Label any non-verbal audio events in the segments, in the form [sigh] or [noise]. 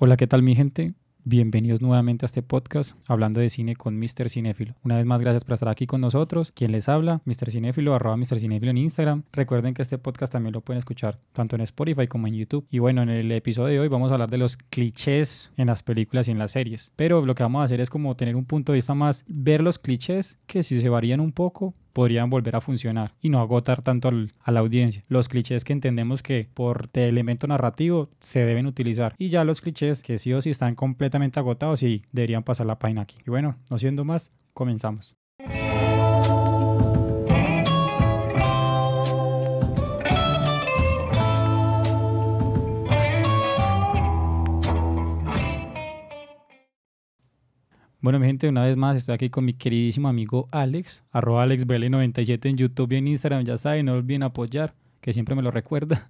Hola, ¿qué tal mi gente? Bienvenidos nuevamente a este podcast hablando de cine con Mr. Cinéfilo. Una vez más, gracias por estar aquí con nosotros. Quien les habla, Mr. Cinéfilo, arroba Mr. Cinéfilo en Instagram. Recuerden que este podcast también lo pueden escuchar tanto en Spotify como en YouTube. Y bueno, en el episodio de hoy vamos a hablar de los clichés en las películas y en las series. Pero lo que vamos a hacer es como tener un punto de vista más, ver los clichés que si se varían un poco, podrían volver a funcionar y no agotar tanto a la audiencia. Los clichés que entendemos que por elemento narrativo se deben utilizar y ya los clichés que sí o sí están completamente agotados y deberían pasar la página aquí. Y bueno, no siendo más, comenzamos. Bueno, mi gente, una vez más estoy aquí con mi queridísimo amigo Alex, arroba AlexBL97 en YouTube y en Instagram, ya saben, no olviden apoyar, que siempre me lo recuerda.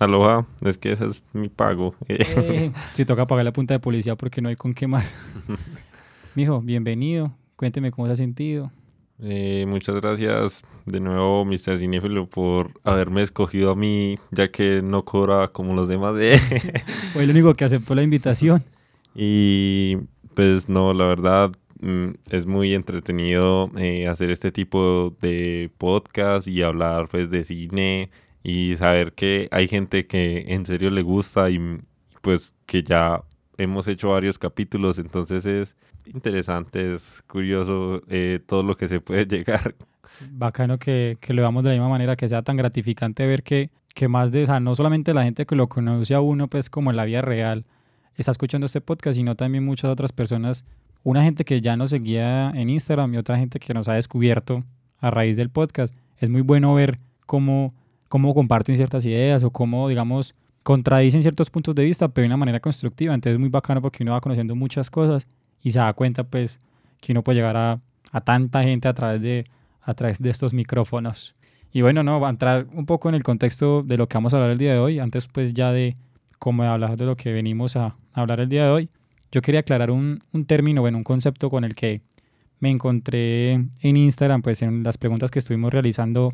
aloha, es que ese es mi pago. Eh, [laughs] si toca pagar la punta de policía porque no hay con qué más. [laughs] Mijo, bienvenido, cuénteme cómo se ha sentido. Eh, muchas gracias de nuevo, Mr. Cinéfilo, por haberme escogido a mí, ya que no cobra como los demás. [laughs] Fue el único que aceptó la invitación. Y pues no, la verdad mm, es muy entretenido eh, hacer este tipo de podcast y hablar pues de cine y saber que hay gente que en serio le gusta y pues que ya hemos hecho varios capítulos, entonces es interesante, es curioso eh, todo lo que se puede [laughs] llegar. Bacano que, que lo veamos de la misma manera, que sea tan gratificante ver que, que más de, o sea, no solamente la gente que lo conoce a uno, pues como en la vida real, está escuchando este podcast, sino también muchas otras personas. Una gente que ya nos seguía en Instagram y otra gente que nos ha descubierto a raíz del podcast. Es muy bueno ver cómo, cómo comparten ciertas ideas o cómo, digamos, contradicen ciertos puntos de vista, pero de una manera constructiva. Entonces es muy bacano porque uno va conociendo muchas cosas y se da cuenta, pues, que uno puede llegar a, a tanta gente a través, de, a través de estos micrófonos. Y bueno, no, va a entrar un poco en el contexto de lo que vamos a hablar el día de hoy, antes pues ya de como de hablar de lo que venimos a, hablar el día de hoy, yo quería aclarar un, un término, bueno, un concepto con el que me encontré en Instagram, pues en las preguntas que estuvimos realizando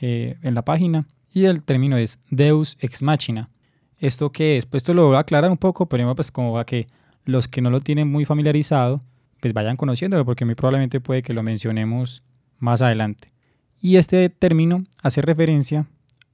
eh, en la página. Y el término es Deus ex machina. ¿Esto qué es? Pues esto lo voy a aclarar un poco, pero pues como a que los que no lo tienen muy familiarizado, pues vayan conociéndolo, porque muy probablemente puede que lo mencionemos más adelante. Y este término hace referencia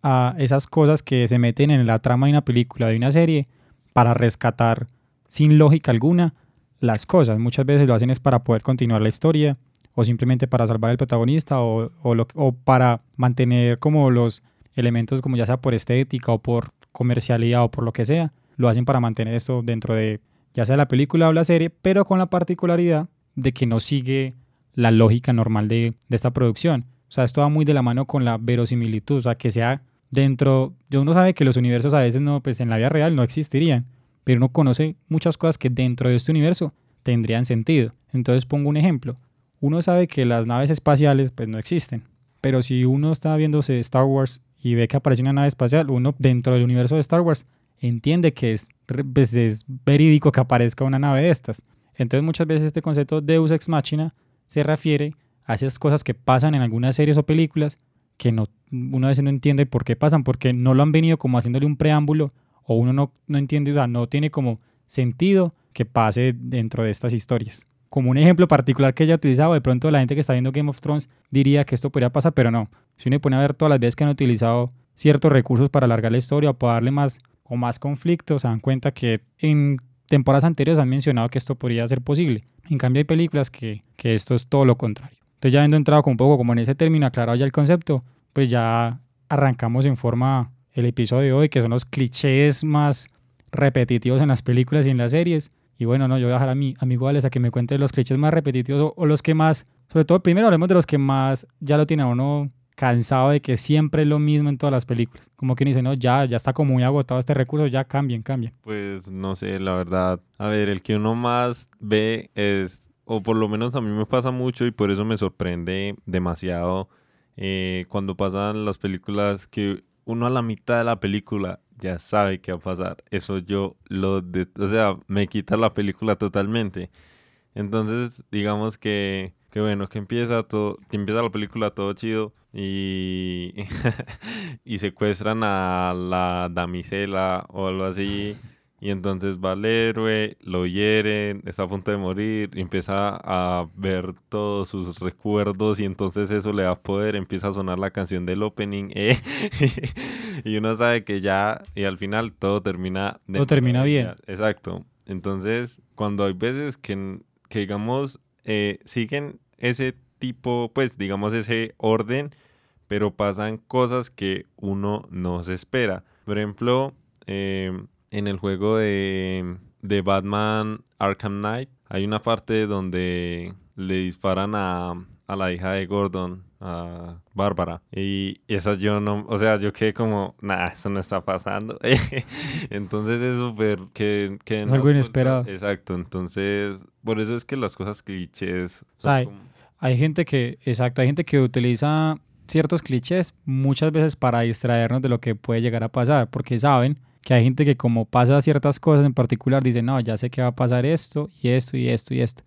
a esas cosas que se meten en la trama de una película, de una serie, para rescatar sin lógica alguna las cosas. Muchas veces lo hacen es para poder continuar la historia o simplemente para salvar al protagonista o, o, para mantener como los elementos como ya sea por estética o por comercialidad o por lo que sea. Lo hacen para mantener eso dentro de ya sea la película o la serie, pero con la particularidad de que no sigue la lógica normal de, de esta producción. O sea, esto va muy de la mano con la verosimilitud, o sea, que sea dentro, de uno sabe que los universos a veces no, pues en la vida real no existirían, pero uno conoce muchas cosas que dentro de este universo tendrían sentido. Entonces pongo un ejemplo. Uno sabe que las naves espaciales pues no existen, pero si uno está viéndose Star Wars y ve que aparece una nave espacial, uno dentro del universo de Star Wars entiende que es, pues, es verídico que aparezca una nave de estas. Entonces muchas veces este concepto Deus Ex Machina se refiere a esas cosas que pasan en algunas series o películas que no, uno a veces no entiende por qué pasan, porque no lo han venido como haciéndole un preámbulo o uno no, no entiende, o sea, no tiene como sentido que pase dentro de estas historias. Como un ejemplo particular que ella utilizado, de pronto la gente que está viendo Game of Thrones diría que esto podría pasar, pero no. Si uno pone a ver todas las veces que han utilizado ciertos recursos para alargar la historia o para darle más o más conflictos, se dan cuenta que en temporadas anteriores han mencionado que esto podría ser posible. En cambio hay películas que, que esto es todo lo contrario. Entonces ya habiendo entrado con un poco como en ese término, aclarado ya el concepto, pues ya arrancamos en forma el episodio de hoy, que son los clichés más repetitivos en las películas y en las series. Y bueno, no, yo voy a dejar a mi amigo Alex a que me cuente los clichés más repetitivos o, los que más, sobre todo primero hablemos de los que más ya lo tiene uno cansado de que siempre es lo mismo en todas las películas. Como que dice, no, ya, ya está como muy agotado este recurso, ya cambien, cambien. Pues no sé, la verdad. A ver, el que uno más ve es o por lo menos a mí me pasa mucho y por eso me sorprende demasiado eh, cuando pasan las películas que uno a la mitad de la película ya sabe qué va a pasar. Eso yo lo, de, o sea, me quita la película totalmente. Entonces, digamos que, que bueno, que empieza todo, que empieza la película todo chido y, [laughs] y secuestran a la damisela o algo así Y entonces va el héroe, lo hieren, está a punto de morir, empieza a ver todos sus recuerdos y entonces eso le da poder, empieza a sonar la canción del opening eh, [laughs] y uno sabe que ya y al final todo termina de todo termina bien. Exacto. Entonces, cuando hay veces que, que digamos, eh, siguen ese tipo, pues digamos ese orden, pero pasan cosas que uno no se espera. Por ejemplo, eh, en el juego de, de Batman Arkham Knight hay una parte donde le disparan a, a la hija de Gordon, a Bárbara. Y esa yo no, o sea, yo quedé como, nah, eso no está pasando. [laughs] entonces es súper que, que... Es algo inesperado. Exacto, entonces, por eso es que las cosas clichés... hay, hay gente que, exacto, hay gente que utiliza ciertos clichés muchas veces para distraernos de lo que puede llegar a pasar, porque saben que hay gente que como pasa ciertas cosas en particular, dice, no, ya sé que va a pasar esto y esto y esto y esto.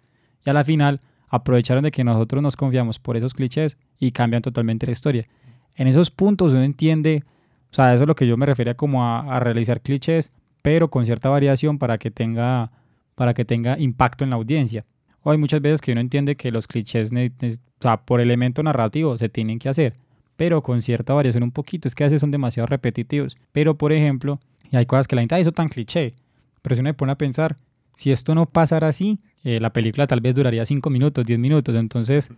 Y a la final aprovecharon de que nosotros nos confiamos por esos clichés y cambian totalmente la historia. En esos puntos uno entiende, o sea, eso es lo que yo me refería como a, realizar clichés, pero con cierta variación para que tenga, para que tenga impacto en la audiencia. O hay muchas veces que uno entiende que los clichés, o sea, por elemento narrativo se tienen que hacer, pero con cierta variación un poquito. Es que a veces son demasiado repetitivos. Pero, por ejemplo, y hay cosas que la gente, ah, eso tan cliché. Pero si uno me pone a pensar, si esto no pasara así, eh, la película tal vez duraría 5 minutos, 10 minutos. Entonces,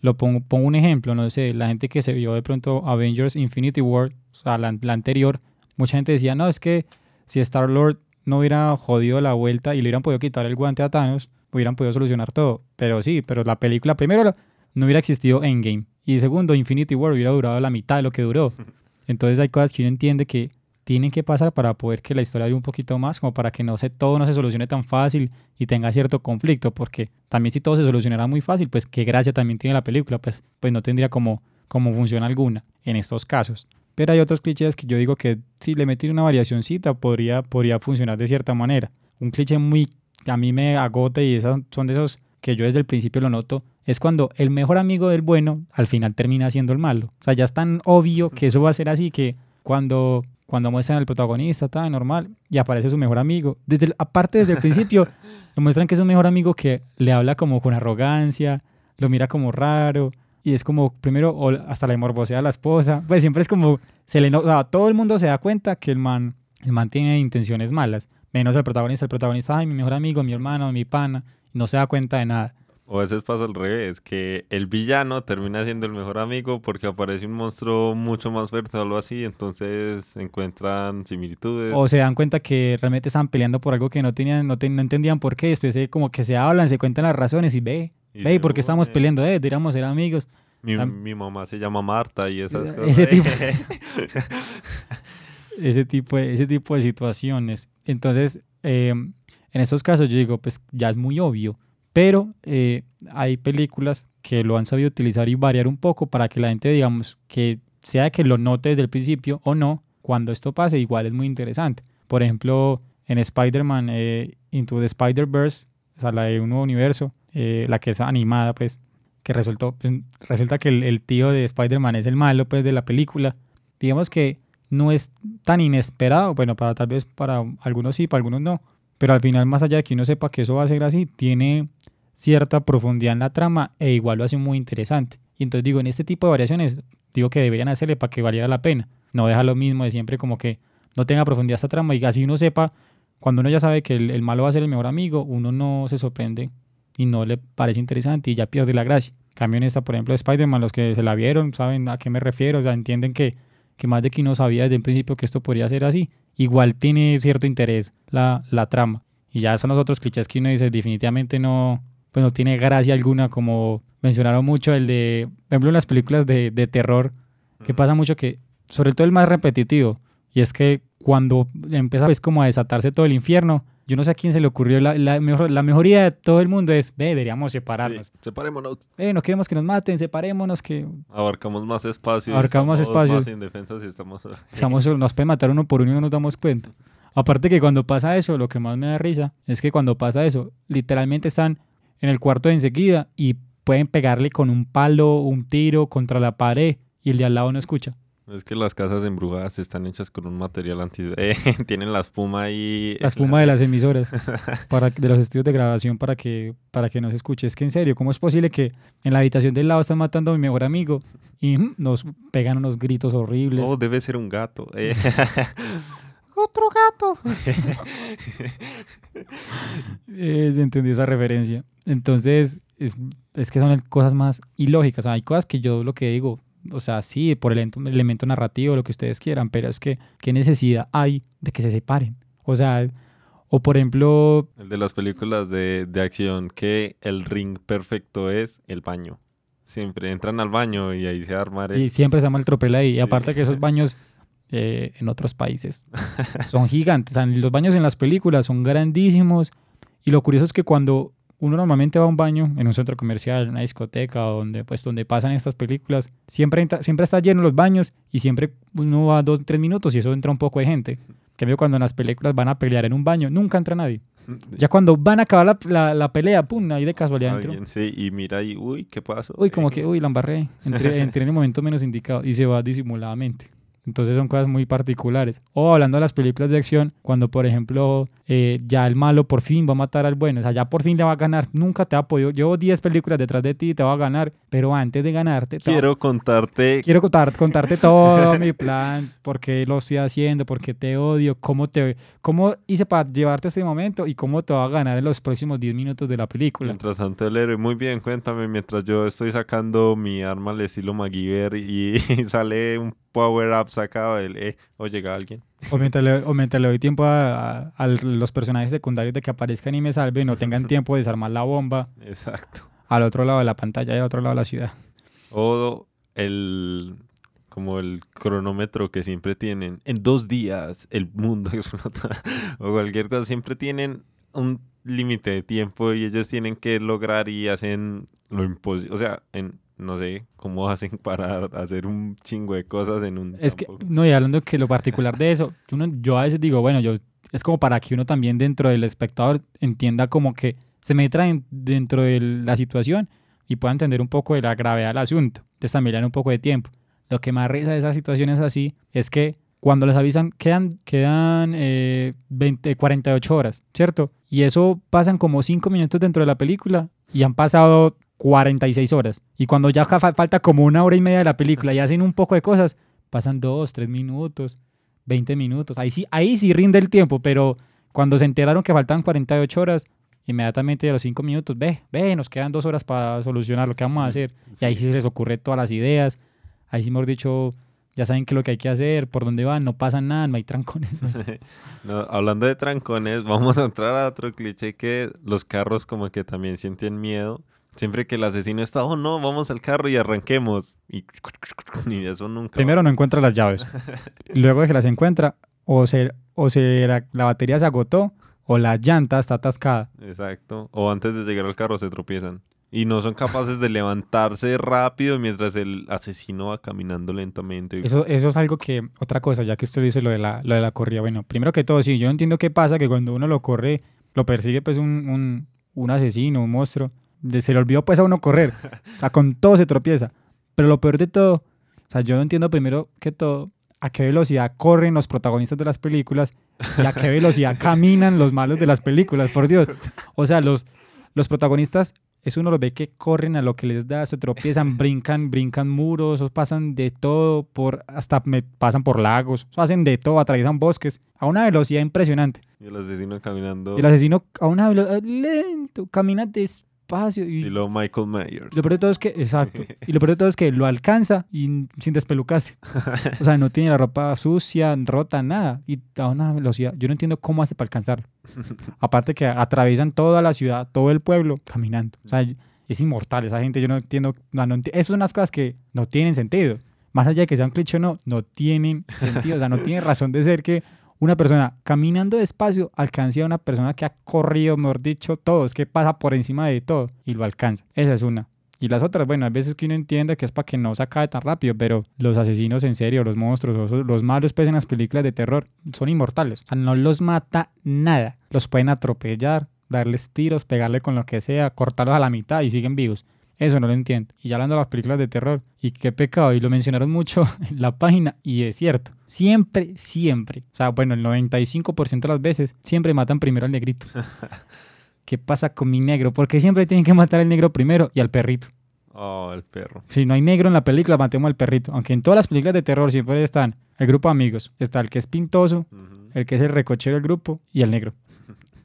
lo pongo, un ejemplo, no sé, la gente que se vio de pronto Avengers Infinity War, o sea, la, anterior, mucha gente decía, no, es que si Star Lord no hubiera jodido la vuelta y le hubieran podido quitar el guante a Thanos, hubieran podido solucionar todo. Pero sí, pero la película, primero, no hubiera existido Endgame. Y segundo, Infinity War hubiera durado la mitad de lo que duró. [laughs] Entonces hay cosas que uno entiende que tienen que pasar para poder que la historia dure un poquito más, como para que no se, todo no se solucione tan fácil y tenga cierto conflicto, porque también si todo se solucionara muy fácil, pues qué gracia también tiene la película, pues, pues no tendría como, como función alguna en estos casos. Pero hay otros clichés que yo digo que si le meten una variacióncita podría, podría funcionar de cierta manera. Un cliché muy, a mí me agota y esos son de esos que yo desde el principio lo noto, es cuando el mejor amigo del bueno al final termina siendo el malo. O sea, ya es tan obvio que eso va a ser así que cuando cuando muestran al protagonista, está normal, y aparece su mejor amigo. Desde aparte, desde el principio, [laughs] lo muestran que es un mejor amigo que le habla como con arrogancia, lo mira como raro, y es como, primero, hasta le morbosea a la esposa. Pues siempre es como, se le todo el mundo se da cuenta que el man, el man tiene intenciones malas, menos el protagonista. El protagonista, ay, mi mejor amigo, mi hermano, mi pana, no se da cuenta de nada. O a veces pasa al revés, que el villano termina siendo el mejor amigo porque aparece un monstruo mucho más fuerte o algo así, entonces encuentran similitudes. O se dan cuenta que realmente estaban peleando por algo que no tenían, no, no entendían por qué, después como que se hablan, se cuentan las razones y ve, ve, ¿por qué estamos peleando? Eh, deberíamos ser amigos. Mi, mi, mamá se llama Marta y esas cosas. Ese tipo, [laughs] ese tipo, de, ese tipo de situaciones. Entonces, eh, en estos casos yo digo, pues ya es muy obvio pero eh, hay películas que lo han sabido utilizar y variar un poco para que la gente, digamos, que sea que lo note desde el principio o no, cuando esto pase, igual es muy interesante. Por ejemplo, en Spider-Man eh, Into the Spider-Verse, o sea, la de un nuevo universo, eh, la que es animada, pues, que resultó, pues, resulta que el, tío de Spider-Man es el malo, pues, de la película. Digamos que no es tan inesperado, bueno, para tal vez para algunos sí, para algunos no, pero al final, más allá de que uno sepa que eso va a ser así, tiene cierta profundidad en la trama e igual lo hace muy interesante. Y entonces digo, en este tipo de variaciones, digo que deberían hacerle para que valiera la pena. No deja lo mismo de siempre como que no tenga profundidad esta trama y así uno sepa, cuando uno ya sabe que el, malo va a ser el mejor amigo, uno no se sorprende y no le parece interesante y ya pierde la gracia. Cambio en esta, por ejemplo, de Spider-Man, los que se la vieron saben a qué me refiero, o sea, entienden que, que más de que uno sabía desde el principio que esto podría ser así, igual tiene cierto interés la, la trama. Y ya son los otros clichés que uno dice, definitivamente no, pues no tiene gracia alguna, como mencionaron mucho el de, por ejemplo, en las películas de, de terror, que pasa mucho que, sobre todo el más repetitivo, y es que cuando empieza pues como a desatarse todo el infierno, yo no sé a quién se le ocurrió la, la, mejor, la mejoría de todo el mundo es, ve, deberíamos separarnos. separémonos. Ve, no queremos que nos maten, separémonos, que... Abarcamos más espacio. Abarcamos más espacio. Más indefensos y estamos... estamos... Nos pueden matar uno por uno y no nos damos cuenta. Aparte que cuando pasa eso, lo que más me da risa es que cuando pasa eso, literalmente están en el cuarto de enseguida y pueden pegarle con un palo, un tiro contra la pared y el de al lado no escucha. Es que las casas embrujadas están hechas con un material anti... [laughs] eh, tienen la espuma ahí... La espuma de las emisoras [laughs] para, de los estudios de grabación para que, para que no se escuche. Es que en serio, ¿cómo es posible que en la habitación del lado están matando a mi mejor amigo y mm, nos pegan unos gritos horribles? Oh, debe ser un gato. eh. [laughs] ¡Otro gato! Eh, se entendió esa referencia. Entonces, es, es que son cosas más ilógicas. O sea, hay cosas que yo lo que digo, o sea, sí, por el elemento, narrativo, lo que ustedes quieran, pero es que, ¿qué necesidad hay de que se separen? O sea, o por ejemplo, El de las películas de, de acción, que el ring perfecto es el baño. Siempre entran al baño y ahí se arma el... y siempre se llama el tropel ahí. Y aparte que esos baños eh, en otros países son gigantes. O sea, los baños en las películas son grandísimos. Y lo curioso es que cuando uno normalmente va a un baño en un centro comercial, en una discoteca, o donde, pues, donde pasan estas películas, siempre, entra- siempre está lleno los baños y siempre uno va dos, tres minutos y eso entra un poco de gente. En cambio, cuando en las películas van a pelear en un baño, nunca entra nadie. [laughs] Ya cuando van a acabar la, la- la pelea, pum, ahí de casualidad entró. Sí, y mira ahí, uy, ¿qué pasó? Uy, como que, [laughs] uy, la embarré. Entré, entré en el momento menos indicado y se va disimuladamente. Entonces son cosas muy particulares. O hablando de las películas de acción, cuando por ejemplo eh, ya el malo por fin va a matar al bueno, o sea, ya por fin le va a ganar, nunca te ha podido, llevo 10 películas detrás de ti y te va a ganar, pero antes de ganarte, va- Quiero contarte... quiero contar, contarte todo mi plan, por qué lo estoy haciendo, por qué te odio, cómo, te, cómo hice para llevarte a este momento y cómo te va a ganar en los próximos 10 minutos de la película. Mientras tanto el héroe, muy bien, cuéntame, mientras yo estoy sacando mi arma al estilo MacGyver y, [laughs] sale un power-up sacado del... Eh, o llega alguien. O mientras, le, o mientras le doy tiempo a, a- a los personajes secundarios de que aparezcan y me salven, no tengan [laughs] tiempo de desarmar la bomba Exacto. al otro lado de la pantalla y al otro lado de la ciudad. O el... Como el cronómetro que siempre tienen. En dos días el mundo [laughs] explota. o cualquier cosa. Siempre tienen un límite de tiempo y ellos tienen que lograr y hacen lo imposible. O sea, en, no sé cómo [laughs] hacen para hacer un chingo de cosas en un Es que, tiempo. no, y hablando que lo particular de eso, uno, yo a veces digo, bueno, yo es como para que uno también dentro del espectador entienda como que se meta en- dentro de la situación y pueda entender un poco de la gravedad del asunto. Entonces también le dan un poco de tiempo. Lo que más risa de esas situaciones así es que cuando les avisan quedan, quedan eh, 20, 48 horas, ¿cierto? Y eso pasan como 5 minutos dentro de la película y han pasado 46 horas. Y cuando ya fa- falta como una hora y media de la película y hacen un poco de cosas, pasan 2, 3 minutos, 20 minutos. Ahí sí, ahí sí rinde el tiempo, pero cuando se enteraron que faltaban 48 horas, inmediatamente a los 5 minutos, ve, ve, nos quedan 2 horas para solucionar lo que vamos a hacer. Y ahí sí se les ocurre todas las ideas. Ahí sí, mejor dicho, ya saben qué es lo que hay que hacer, por dónde van, no pasa nada, no hay trancones. No, [laughs] hablando de trancones, vamos a entrar a otro cliché que los carros como que también sienten miedo. Siempre que el asesino está, oh no, vamos al carro y arranquemos. Y, [laughs] y eso nunca. va. Primero no encuentra las llaves. [laughs] Luego de que las encuentra, o, se, o se, la, la batería se agotó, o la llanta está atascada. Exacto. O antes de llegar al carro se tropiezan. Y no son capaces de levantarse rápido mientras el asesino va caminando lentamente. Eso, eso es algo que, otra cosa, ya que usted dice lo de la, lo de la corrida. Bueno, primero que todo, sí, yo entiendo qué pasa, que cuando uno lo corre, lo persigue pues un, un, un asesino, un monstruo, se le olvidó pues a uno correr. O sea, con [laughs] todo se tropieza. Pero lo peor de todo, o sea, yo no entiendo primero que todo a qué velocidad corren los protagonistas de las películas y a qué velocidad [laughs] caminan los malos de las películas, por Dios. O sea, los, los protagonistas, eso uno los ve que corren a lo que les da, se tropiezan, brincan, brincan muros, o pasan de todo, por hasta me- pasan por lagos, hacen de todo, atraviesan bosques a una velocidad impresionante. Y el asesino caminando. Y el asesino a una velocidad lento, camina despacio y Estilo Michael Myers. lo peor de todo es que, exacto. Y lo peor de todo es que lo alcanza y sin despelucarse. O sea, no tiene la ropa sucia, rota, nada. Y a una velocidad. Yo no entiendo cómo hace para alcanzarlo. [laughs] Aparte que atraviesan toda la ciudad, todo el pueblo, caminando. O sea, es inmortal esa gente. Yo no entiendo. No, no enti- Esas son unas cosas que no tienen sentido. Más allá de que sea un cliché o no, no tienen sentido. O sea, no tiene razón de ser que una persona caminando despacio alcance a una persona que ha corrido, mejor dicho, todo. Que pasa por encima de todo y lo alcanza. Esa es una. Y las otras, bueno, a veces que uno entiende que es para que no se acabe tan rápido, pero los asesinos en serio, los monstruos, los malos pues en las películas de terror, son inmortales. O sea, no los mata nada. Los pueden atropellar, darles tiros, pegarle con lo que sea, cortarlos a la mitad y siguen vivos. Eso no lo entiendo. Y ya hablando de las películas de terror, y qué pecado, y lo mencionaron mucho [laughs] en la página, y es cierto. Siempre, siempre, o sea, bueno, el 95% de las veces, siempre matan primero al negrito. [laughs] ¿Qué pasa con mi negro? Porque siempre tienen que matar al negro primero y al perrito. Oh, el perro. Si no hay negro en la película, matemos al perrito. Aunque en todas las películas de terror siempre están el grupo de amigos. Está el que es pintoso, el que es el recochero del grupo y el negro.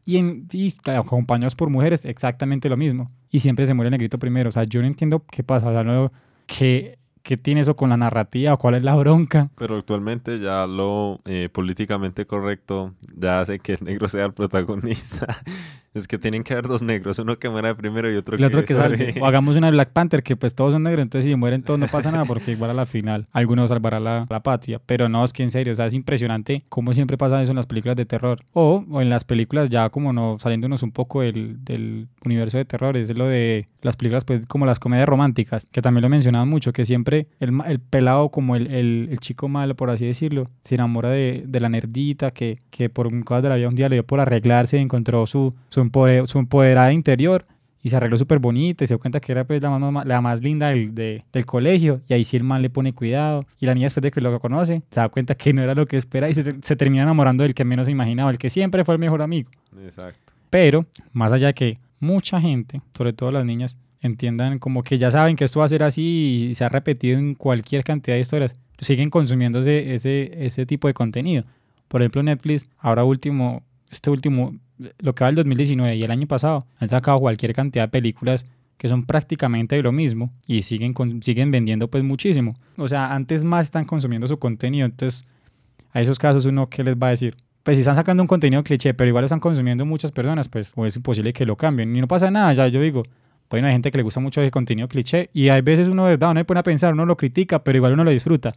Y, en, y acompañados por mujeres, exactamente lo mismo. Y siempre se muere el negrito primero. O sea, yo no entiendo qué pasa. O sea, no, qué, tiene eso con la narrativa, cuál es la bronca. Pero actualmente ya lo eh, políticamente correcto ya hace que el negro sea el protagonista. [laughs] es que tienen que haber dos negros, uno que muera primero y otro El otro que, que salve. O hagamos una [laughs] Black Panther, que pues todos son negros, entonces si mueren todos no pasa nada, porque igual a la final algunos salvará la, la patria. Pero no, es que en serio, o sea, es impresionante cómo siempre pasa eso en las películas de terror. O, o en las películas ya como no, saliéndonos un poco del, del universo de terror, es lo de las películas pues como las comedias románticas, que también lo mencionaban mucho, que siempre el, el pelado como el, el, el chico malo, por así decirlo, se enamora de, de la nerdita que, que por cosas de la vida un día le dio por arreglarse, encontró su, su, su empoderada interior y se arregló súper bonita y se dio cuenta que era pues la más, la más linda del, de- del colegio y ahí sí el man le pone cuidado y la niña después de que lo conoce se da cuenta que no era lo que espera y se, se termina enamorando del que menos imaginaba, el que siempre fue el mejor amigo. Exacto. Pero, más allá de que mucha gente, sobre todo las niñas, entiendan como que ya saben que esto va a ser así y se ha repetido en cualquier cantidad de historias, siguen consumiendo ese, ese, ese tipo de contenido. Por ejemplo, Netflix, ahora último, este último, lo que va del 2019 y el año pasado, han sacado cualquier cantidad de películas que son prácticamente lo mismo y siguen, con- siguen vendiendo pues muchísimo. O sea, antes más están consumiendo su contenido, entonces a esos casos uno, ¿qué les va a decir? Pues si están sacando un contenido cliché, pero igual lo están consumiendo muchas personas, pues o es imposible que lo cambien. Y no pasa nada, ya yo digo, bueno, hay gente que le gusta mucho ese contenido cliché y hay veces uno, verdad, uno se pone a pensar, uno lo critica, pero igual uno lo disfruta.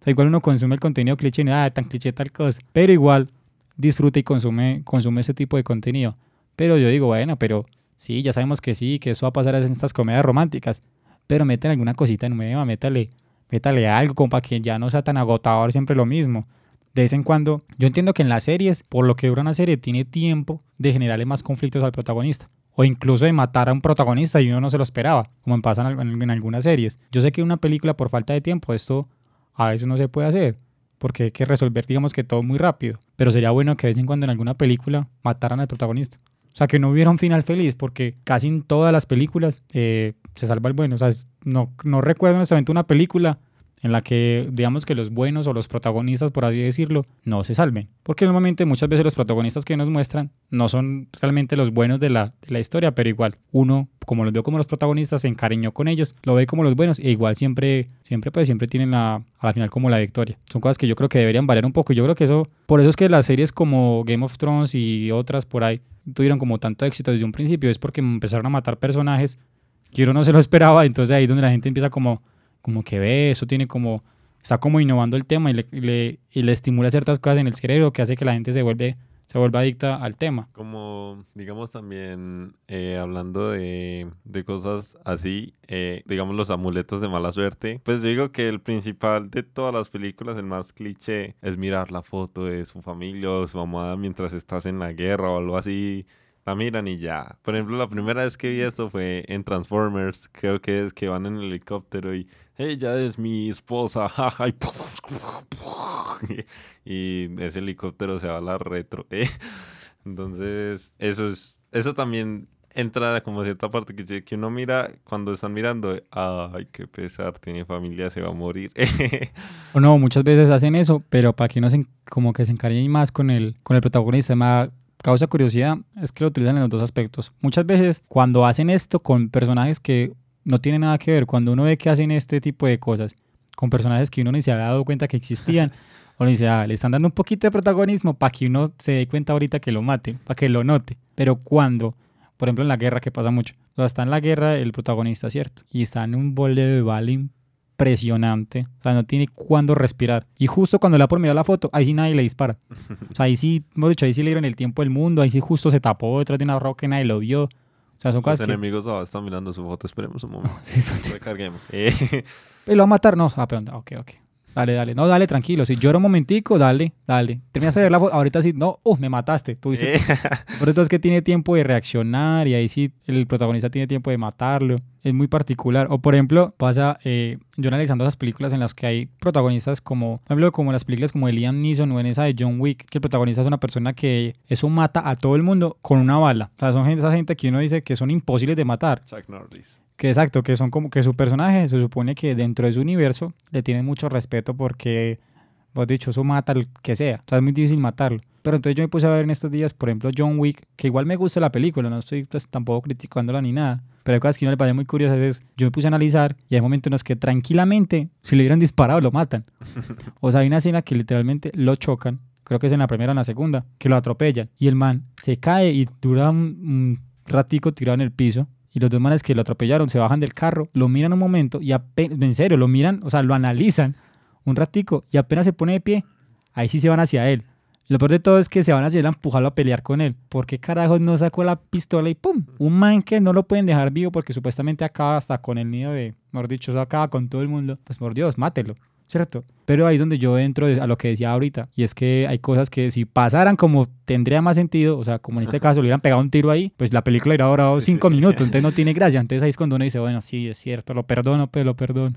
O sea, igual uno consume el contenido cliché y no, ah, tan cliché tal cosa. Pero igual disfruta y consume, consume ese tipo de contenido. Pero yo digo, bueno, pero sí, ya sabemos que sí, que eso va a pasar en estas comedias románticas. Pero meten alguna cosita nueva, métale, métale algo como para que ya no sea tan agotador siempre lo mismo. De vez en cuando, yo entiendo que en las series, por lo que dura una serie, tiene tiempo de generarle más conflictos al protagonista. O incluso de matar a un protagonista y uno no se lo esperaba, como pasa en algunas series. Yo sé que en una película, por falta de tiempo, esto a veces no se puede hacer, porque hay que resolver, digamos que todo muy rápido. Pero sería bueno que de vez en cuando en alguna película mataran al protagonista. O sea, que no hubiera un final feliz, porque casi en todas las películas eh, se salva el bueno. O sea, es- no, no recuerdo honestamente una película en la que, digamos que los buenos o los protagonistas, por así decirlo, no se salven. Porque normalmente muchas veces los protagonistas que nos muestran no son realmente los buenos de la, de la historia, pero igual uno, como los veo como los protagonistas, se encariñó con ellos, lo ve como los buenos e igual siempre, siempre pues siempre tienen la, a la final como la victoria. Son cosas que yo creo que deberían variar un poco yo creo que eso, por eso es que las series como Game of Thrones y otras por ahí tuvieron como tanto éxito desde un principio, es porque empezaron a matar personajes que uno no se lo esperaba, entonces ahí es donde la gente empieza como, como que ve, eso tiene como, está como innovando el tema y le, le, y le estimula ciertas cosas en el cerebro que hace que la gente se vuelve, se vuelva adicta al tema. Como, digamos también, eh, hablando de, de cosas así, eh, digamos los amuletos de mala suerte, pues digo que el principal de todas las películas, el más cliché, es mirar la foto de su familia o su mamá mientras estás en la guerra o algo así. La miran y ya. Por ejemplo, la primera vez que vi esto fue en Transformers. Creo que es que van en el helicóptero y ella es mi esposa. jaja, [laughs] y, [laughs] y ese helicóptero se va a la retro. ¿eh? [laughs] Entonces, eso es, eso también entra como cierta parte que, que uno mira cuando están mirando, ay, qué pesar, tiene familia, se va a morir. O no, muchas veces hacen eso, pero para que uno se, como que se encariñe más con el, con el protagonista, me causa curiosidad, es que lo utilizan en los dos aspectos. Muchas veces cuando hacen esto con personajes que no tienen nada que ver, cuando uno ve que hacen este tipo de cosas con personajes que uno ni se había dado cuenta que existían, [laughs] o dice, ah, le están dando un poquito de protagonismo para que uno se dé cuenta ahorita que lo mate, para que lo note. Pero cuando, por ejemplo en la guerra, que pasa mucho, o sea, está en la guerra el protagonista, ¿cierto? Y está en un boleo de bala impresionante, o sea, no tiene cuándo respirar. Y justo cuando le da por mirar la foto, ahí sí nadie le dispara. [laughs] O sea, ahí sí, hemos dicho, ahí sí le dieron el tiempo del mundo, ahí sí justo se tapó detrás de una roca y nadie lo vio. O sea, son Los cosas que... enemigos ah, están mirando su foto, esperemos un momento. [laughs] Sí. Recarguemos. [laughs] Eh, ¿Y lo va a matar? No, ah, perdón, ok, ok. Dale, dale. No, dale, tranquilo. Si lloro un momentico, dale, dale. Terminaste de ver la foto, ahorita sí, no, uh, me mataste. Tú dices, [laughs] por eso es que tiene tiempo de reaccionar y ahí sí el protagonista tiene tiempo de matarlo. Es muy particular. O por ejemplo, pasa, eh, yo analizando esas películas en las que hay protagonistas como, por ejemplo, como las películas como de Liam Neeson o en esa de John Wick, que el protagonista es una persona que eso mata a todo el mundo con una bala. O sea, son gente, esa gente que uno dice que son imposibles de matar. Chuck Norris. Que exacto, que son como que su personaje se supone que dentro de su universo le tienen mucho respeto porque, vos dicho, eso mata al que sea. O sea, es muy difícil matarlo. Pero entonces yo me puse a ver en estos días, por ejemplo, John Wick, que igual me gusta la película, no estoy pues, tampoco criticándola ni nada. Pero hay cosas que no le parece muy curiosas. Es, yo me puse a analizar y hay momentos en los que tranquilamente, si le hubieran disparado, lo matan. [laughs] O sea, hay una escena que literalmente lo chocan, creo que es en la primera o en la segunda, que lo atropellan. Y el man se cae y dura un, un ratico tirado en el piso y los dos manes que lo atropellaron se bajan del carro, lo miran un momento y apenas, en serio, lo miran, o sea, lo analizan un ratico y apenas se pone de pie, ahí sí se van hacia él. Lo peor de todo es que se van hacia él a empujarlo a pelear con él. ¿Por qué carajos no sacó la pistola y pum? Un man que no lo pueden dejar vivo porque supuestamente acaba hasta con el nido de, mejor dicho, acaba con todo el mundo. Pues por Dios, mátelo. ¿Cierto? Pero ahí es donde yo entro a lo que decía ahorita, y es que hay cosas que si pasaran como tendría más sentido, o sea, como en este [laughs] caso le hubieran pegado un tiro ahí, pues la película hubiera durado cinco minutos, entonces no [laughs] tiene gracia. Entonces ahí es cuando uno dice, bueno, sí, es cierto, lo perdono, pero lo perdono.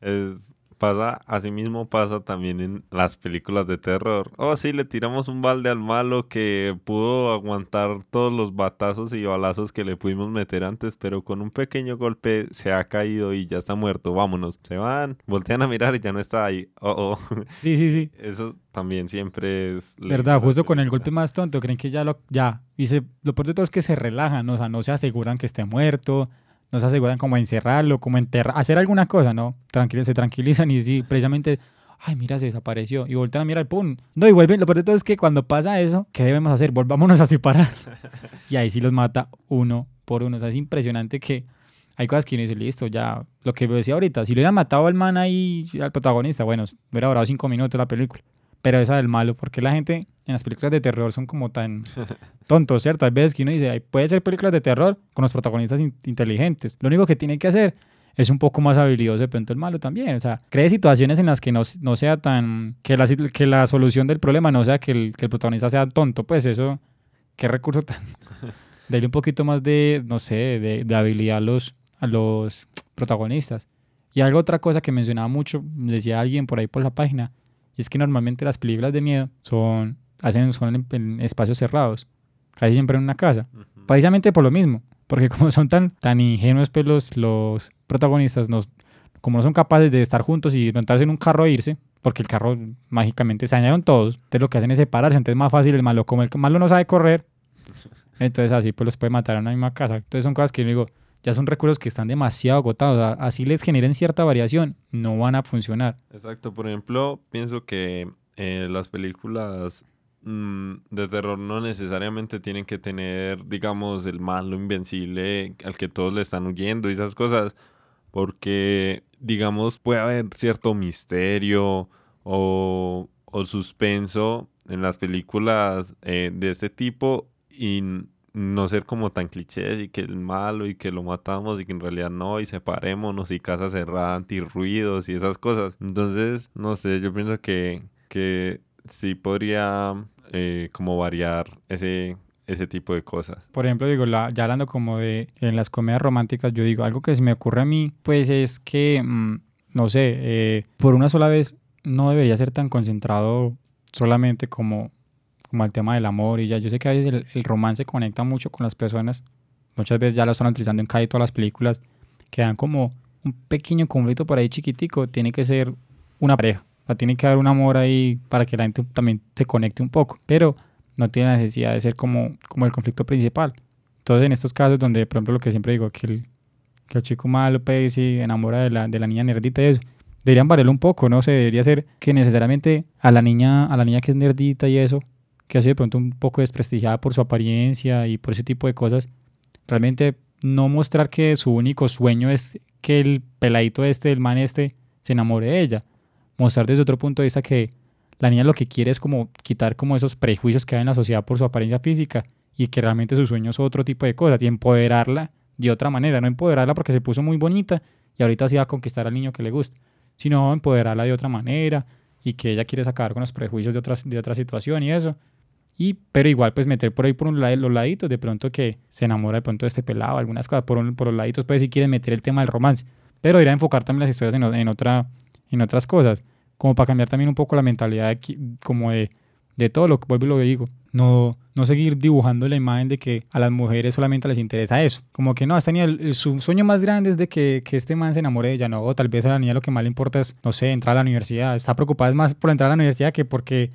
Es, pasa, así mismo pasa también en las películas de terror. Oh, sí, le tiramos un balde al malo que pudo aguantar todos los batazos y balazos que le pudimos meter antes, pero con un pequeño golpe se ha caído y ya está muerto. Vámonos. Se van, voltean a mirar y ya no está ahí. Oh, oh. [laughs] Sí, sí, sí. Eso también siempre es... ¿Verdad? Justo con el golpe más tonto, creen que ya lo... Ya. Y se, lo peor de todo es que se relajan, o sea, no se aseguran que esté muerto, no se aseguran como encerrarlo, como enterrar, hacer alguna cosa, ¿no? Tranquil se tranquilizan y sí, precisamente, ay, mira, se desapareció. Y voltean a mirar, ¡pum! No, y vuelven, lo peor de todo es que cuando pasa eso, ¿qué debemos hacer? Volvámonos a separar. [laughs] y ahí sí los mata uno por uno. O sea, es impresionante que hay cosas que uno dice, listo, ya, lo que decía ahorita, si le hubieran matado al man ahí, al protagonista, bueno, hubiera durado cinco minutos la película. Pero esa del malo, porque la gente en las películas de terror son como tan tontos, ¿cierto? Hay veces que uno dice, puede ser películas de terror con los protagonistas in inteligentes. Lo único que tiene que hacer es un poco más habilidoso de pronto el malo también. O sea, cree situaciones en las que no, no sea tan... Que la, que la solución del problema no sea que el, que el protagonista sea tonto. Pues eso, qué recurso tan... [laughs] Dale un poquito más de, no sé, de, de habilidad a los, a los protagonistas. Y algo otra cosa que mencionaba mucho, decía alguien por ahí por la página, y es que normalmente las películas de miedo son, hacen, son en, en espacios cerrados, casi siempre en una casa. Precisamente por lo mismo, porque [laughs] como son tan, tan ingenuos pues los, los protagonistas, nos, como no son capaces de estar juntos y montarse en un carro e irse, porque el carro mágicamente se dañaron todos, entonces lo que hacen es separarse, entonces es más fácil el malo, como el malo no sabe correr, [laughs] entonces así pues los puede matar en una misma casa. Entonces son cosas que yo digo, ya son recursos que están demasiado agotados. Así les generen cierta variación, no van a funcionar. Exacto, por ejemplo, pienso que eh, las películas mmm, de terror no necesariamente tienen que tener, digamos, el malo invencible al que todos le están huyendo y esas cosas, porque, digamos, puede haber cierto misterio o, o suspenso en las películas eh, de este tipo y no ser como tan clichés y que el malo y que lo matamos y que en realidad no y separémonos y casa cerrada antirruidos y esas cosas. Entonces, no sé, yo pienso que, que sí podría eh, como variar ese, ese tipo de cosas. Por ejemplo, digo, la, ya hablando como de en las comedias románticas, yo digo, algo que se me ocurre a mí, pues es que, mmm, no sé, eh, por una sola vez no debería ser tan concentrado solamente como como el tema del amor y ya yo sé que a veces el, el, romance conecta mucho con las personas, muchas veces ya lo están utilizando en casi todas las películas, que dan como un pequeño conflicto por ahí chiquitico, tiene que ser una pareja, o sea, tiene que haber un amor ahí para que la gente también se conecte un poco, pero no tiene necesidad de ser como, como el conflicto principal. Entonces en estos casos donde, por ejemplo, lo que siempre digo, que el, que el chico malo pues, se enamora de la, de la niña nerdita y eso, deberían variarlo un poco, ¿no? Se debería ser que necesariamente a la niña, a la niña que es nerdita y eso, que ha sido de pronto un poco desprestigiada por su apariencia y por ese tipo de cosas, realmente no mostrar que su único sueño es que el peladito este, el man este, se enamore de ella. Mostrar desde otro punto de vista que la niña lo que quiere es como quitar como esos prejuicios que hay en la sociedad por su apariencia física y que realmente su sueño es otro tipo de cosas y empoderarla de otra manera, no empoderarla porque se puso muy bonita y ahorita sí va a conquistar al niño que le gusta, sino empoderarla de otra manera y que ella quiere sacar con los prejuicios de, otras, de otra situación y eso. Y, pero igual, pues meter por ahí por un lado los laditos, de pronto que se enamora de pronto de este pelado, algunas cosas por, un, por los laditos, pues si quieren meter el tema del romance. Pero ir a enfocar también las historias en, en, otra, en otras cosas, como para cambiar también un poco la mentalidad de, como de, de todo lo que vuelvo y lo digo. No, no seguir dibujando la imagen de que a las mujeres solamente les interesa eso. Como que no, esta niña, su sueño más grande es de que, que, este man se enamore de ella, no, o tal vez a la niña lo que más le importa es, no sé, entrar a la universidad. Está preocupada más por entrar a la universidad que porque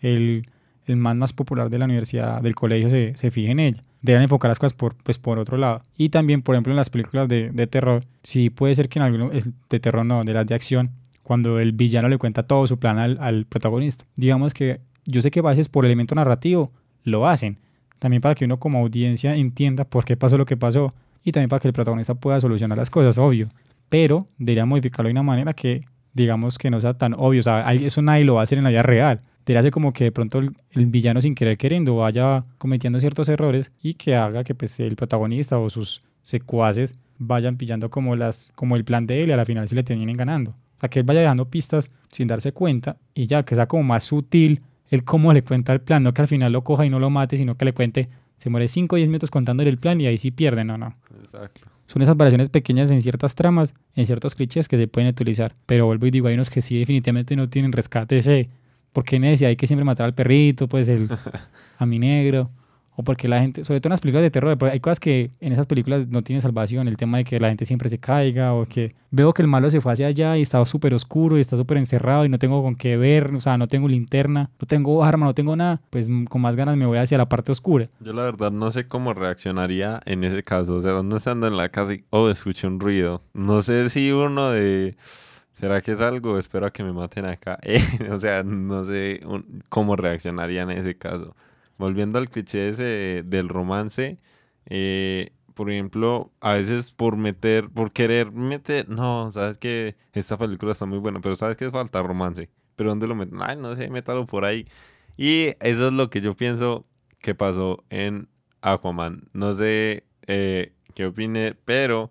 el, el man más popular de la universidad, del colegio, se, se fije en ella. Deben enfocar las cosas por, pues, por otro lado. Y también, por ejemplo, en las películas de, de terror, sí puede ser que en algunos, de terror no, de las de acción, cuando el villano le cuenta todo su plan al, al protagonista. Digamos que yo sé que a veces por elemento narrativo lo hacen. También para que uno como audiencia entienda por qué pasó lo que pasó y también para que el protagonista pueda solucionar las cosas, obvio. Pero debería modificarlo de una manera que digamos que no sea tan obvio. O sea, eso nadie lo va a hacer en la vida real. Debería ser como que de pronto el, villano sin querer queriendo vaya cometiendo ciertos errores y que haga que pues, el protagonista o sus secuaces vayan pillando como, las, como el plan de él y a la final se le terminen ganando. O sea, que él vaya dejando pistas sin darse cuenta y ya, que sea como más sutil el cómo le cuenta el plan, no que al final lo coja y no lo mate, sino que le cuente, se muere 5 o 10 minutos contándole el plan y ahí sí pierde, no, no. Exacto. Son esas variaciones pequeñas en ciertas tramas, en ciertos clichés que se pueden utilizar. Pero vuelvo y digo, hay unos que sí definitivamente no tienen rescate ese, porque decía hay que siempre matar al perrito, pues el [laughs] a mi negro, o porque la gente, sobre todo en las películas de terror, hay cosas que en esas películas no tienen salvación, el tema de que la gente siempre se caiga, o que veo que el malo se fue hacia allá y estaba súper oscuro y está súper encerrado y no tengo con qué ver, o sea, no tengo linterna, no tengo arma, no tengo nada, pues con más ganas me voy hacia la parte oscura. Yo la verdad no sé cómo reaccionaría en ese caso, o sea, no estando en la casa y, oh, escuché un ruido, no sé si uno de... ¿Será que es algo? Espero a que me maten acá. [laughs] o sea, no sé cómo reaccionaría en ese caso volviendo al cliché ese del romance, eh, por ejemplo, a veces por meter, por querer meter, no, sabes que esta película está muy buena, pero sabes que falta romance. Pero ¿dónde lo meten? Ay, no sé, métalo por ahí. Y eso es lo que yo pienso que pasó en Aquaman. No sé eh, qué opine, pero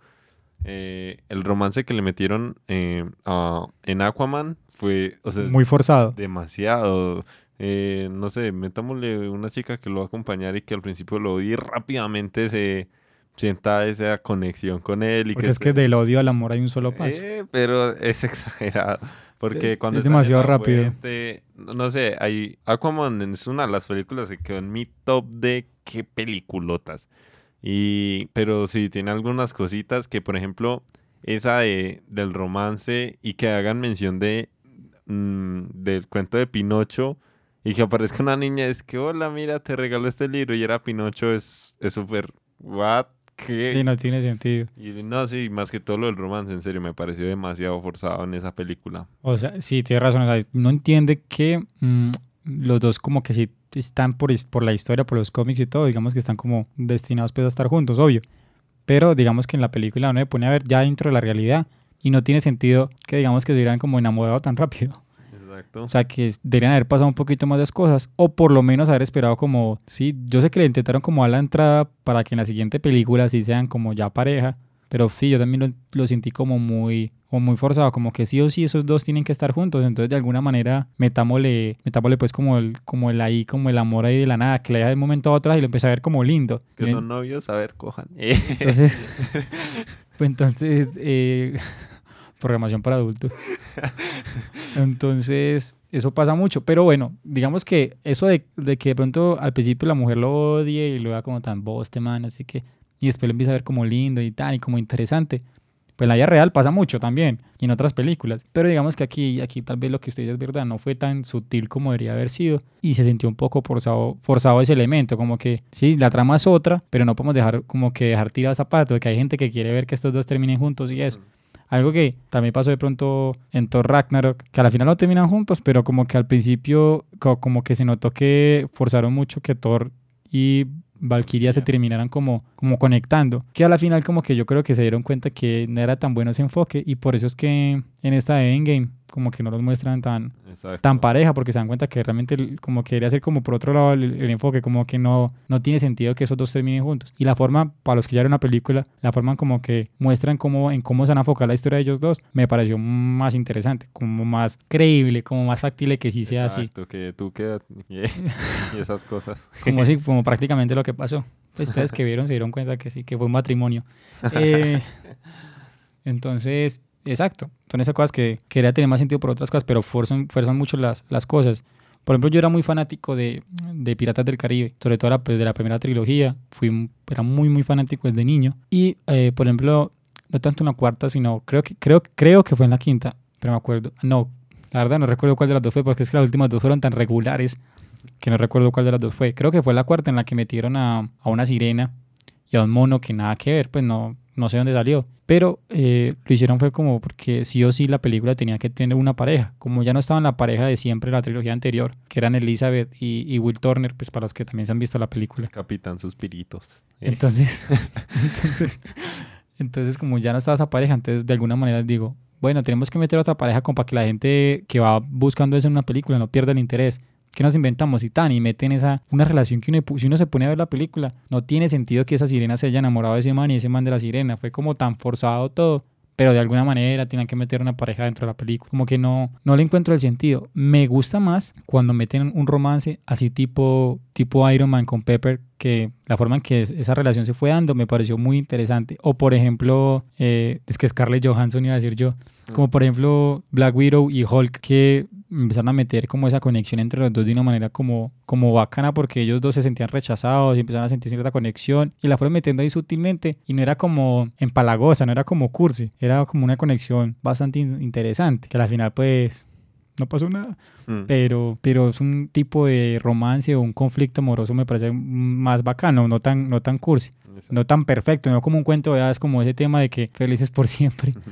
eh, el romance que le metieron en Aquaman fue, muy forzado. Demasiado. Eh, no sé, metámosle una chica que lo va a acompañar y que al principio lo odie rápidamente se sienta esa conexión con él. Y porque es que del odio al amor hay un solo paso. Eh, pero es [laughs] exagerado. Porque cuando es demasiado rápido. no sé, hay Aquaman es una de las películas que quedó en mi top de qué peliculotas. Y, pero sí, tiene algunas cositas que, por ejemplo, esa de, del romance y que hagan mención de mm, del cuento de Pinocho y que aparezca una niña, es que, hola, mira, te regaló este libro y era Pinocho, es súper, ¿what? ¿Qué? Sí, no tiene sentido. Y no, sí, más que todo lo del romance, en serio, me pareció demasiado forzado en esa película. O sea, sí, tiene razón, no entiende que mm, los dos como que sí están por, por la historia, por los cómics y todo, digamos que están como destinados pues a estar juntos, obvio. Pero digamos que en la película uno se pone a ver ya dentro de la realidad y no tiene sentido que digamos que se hubieran como enamorado tan rápido. O sea, que deberían haber pasado un poquito más de cosas, o por lo menos haber esperado como, sí, yo sé que le intentaron como a la entrada para que en la siguiente película sí sean como ya pareja, pero sí, yo también lo, sentí como muy, como muy forzado, como que sí o sí esos dos tienen que estar juntos, entonces de alguna manera metámosle, metámosle pues como el, como el ahí, como el amor ahí de la nada, que le da de momento a otro y lo empieza a ver como lindo. Que son novios, a ver, cojan. [laughs] Entonces, pues entonces, eh, [laughs] programación para adultos. Entonces, eso pasa mucho. Pero bueno, digamos que eso de, de, que de pronto al principio la mujer lo odie y lo vea como tan boste, man, así que. Y después lo empieza a ver como lindo y tal, y como interesante. Pues en la vida real pasa mucho también, y en otras películas. Pero digamos que aquí, aquí tal vez lo que usted dice es verdad, no fue tan sutil como debería haber sido. Y se sintió un poco forzado, forzado ese elemento, como que sí, la trama es otra, pero no podemos dejar como que dejar tirado zapato, que hay gente que quiere ver que estos dos terminen juntos y eso. Algo que también pasó de pronto en Thor Ragnarok, que a la final no terminan juntos, pero como que al principio como que se notó que forzaron mucho que Thor y Valkyria se terminaran como, como conectando. Que a la final como que yo creo que se dieron cuenta que no era tan bueno ese enfoque y por eso es que en esta de Endgame como que no los muestran tan, Exacto. tan pareja porque se dan cuenta que realmente el- como que debería ser como por otro lado el, el enfoque, como que no, no tiene sentido que esos dos terminen juntos. Y la forma, para los que ya vieron una película, la forma en como que muestran cómo, en cómo se van a enfocar la historia de ellos dos, me pareció más interesante, como más creíble, como más factible que sí sea así. Exacto, que tú quedas [laughs] y, esas cosas. Como, si, [laughs] como prácticamente lo que pasó. Pues ustedes que vieron se dieron cuenta que sí, que fue un matrimonio. Eh, [laughs] entonces, exacto. Son esas cosas que quería tener más sentido por otras cosas, pero fuerzan, fuerzan mucho las, las cosas. Por ejemplo, yo era muy fanático de, de Piratas del Caribe, sobre todo la, pues, de la primera trilogía. Fui, era muy, muy fanático desde niño. Y, eh, por ejemplo, no tanto en la cuarta, sino creo que, creo, creo que fue en la quinta, pero me acuerdo. No, la verdad no recuerdo cuál de las dos fue, porque es que las últimas dos fueron tan regulares que no recuerdo cuál de las dos fue. Creo que fue la cuarta en la que metieron a, a una sirena y a un mono que nada que ver, pues no, no sé dónde salió. Pero eh, lo hicieron fue como porque sí o sí la película tenía que tener una pareja. Como ya no estaban la pareja de siempre la trilogía anterior, que eran Elizabeth y, y Will Turner, pues para los que también se han visto la película. Capitán Suspiritos. Eh, Entonces, [laughs] entonces, entonces, como ya no estaba esa pareja, entonces de alguna manera digo, bueno, tenemos que meter otra pareja como para que la gente que va buscando eso en una película no pierda el interés. ¿Qué nos inventamos? Y tan, y meten esa, una relación que uno, si uno se pone a ver la película, no tiene sentido que esa sirena se haya enamorado de ese man y ese man de la sirena. Fue como tan forzado todo. Pero de alguna manera tienen que meter una pareja dentro de la película. Como que no, no le encuentro el sentido. Me gusta más cuando meten un romance así tipo, tipo Iron Man con Pepper, que la forma en que es- esa relación se fue dando me pareció muy interesante. O por ejemplo, eh, es que Scarlett Johansson iba a decir yo, como por ejemplo Black Widow y Hulk que empezaron a meter como esa conexión entre los dos de una manera como, como bacana porque ellos dos se sentían rechazados y empezaron a sentir cierta conexión y la fueron metiendo ahí sutilmente y no era como empalagosa, no era como cursi, era como una conexión bastante in- interesante que al final pues no pasó nada mm, pero, pero es un tipo de romance o un conflicto amoroso me parece más bacano, no tan, no tan cursi, exacto. no tan perfecto, no como un cuento de hadas como ese tema de que felices por siempre. [laughs]